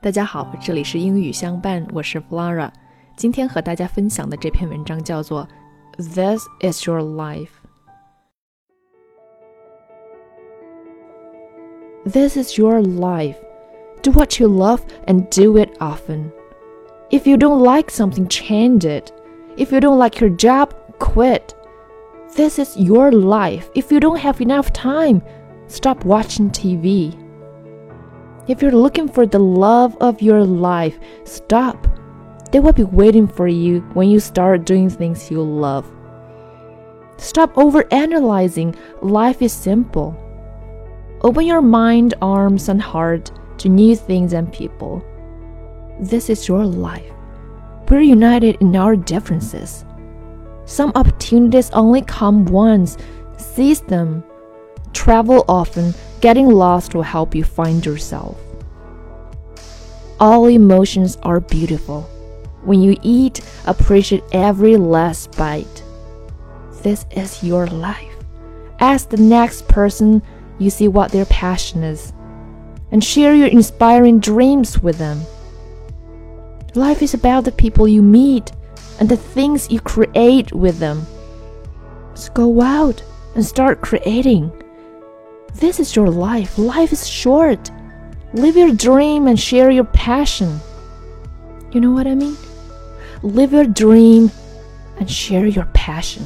大家好，这里是英语相伴，我是 Flora。今天和大家分享的这篇文章叫做《This Is Your Life》。This is your life. Do what you love and do it often. If you don't like something, change it. If you don't like your job, quit. This is your life. If you don't have enough time, stop watching TV. If you're looking for the love of your life, stop. They will be waiting for you when you start doing things you love. Stop overanalyzing. Life is simple. Open your mind, arms, and heart to new things and people. This is your life. We're united in our differences. Some opportunities only come once. Seize them. Travel often. Getting lost will help you find yourself. All emotions are beautiful. When you eat, appreciate every last bite. This is your life. Ask the next person you see what their passion is, and share your inspiring dreams with them. Life is about the people you meet and the things you create with them. So go out and start creating. This is your life. Life is short. Live your dream and share your passion. You know what I mean? Live your dream and share your passion.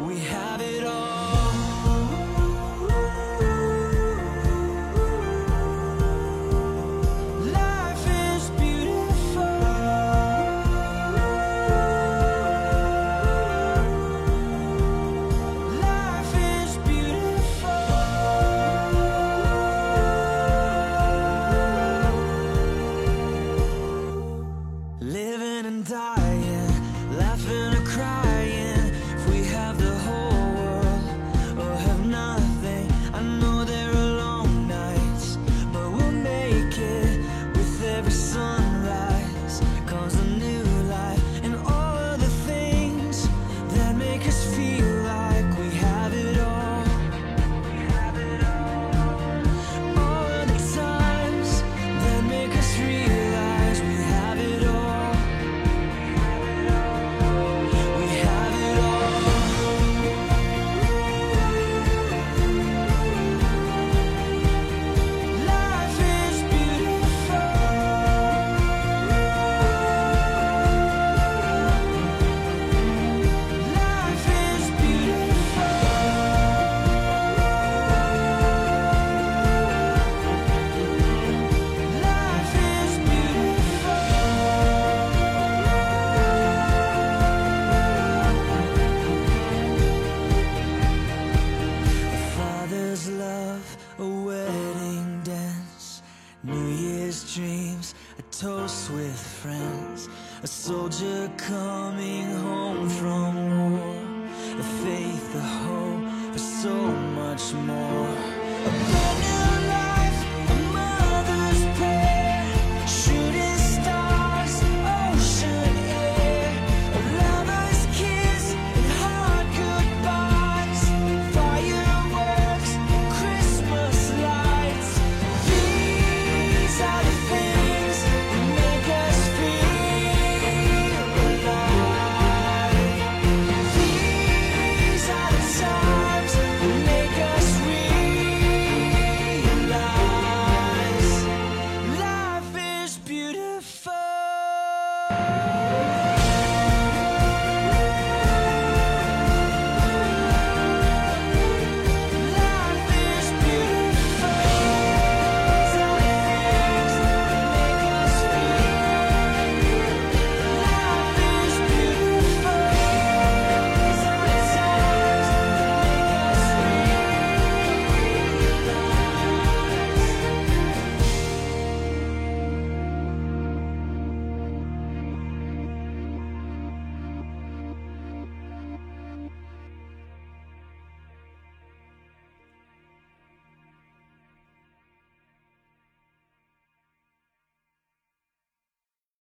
We have it all. a wedding dance, New Year's dreams, a toast with friends, a soldier coming home from war.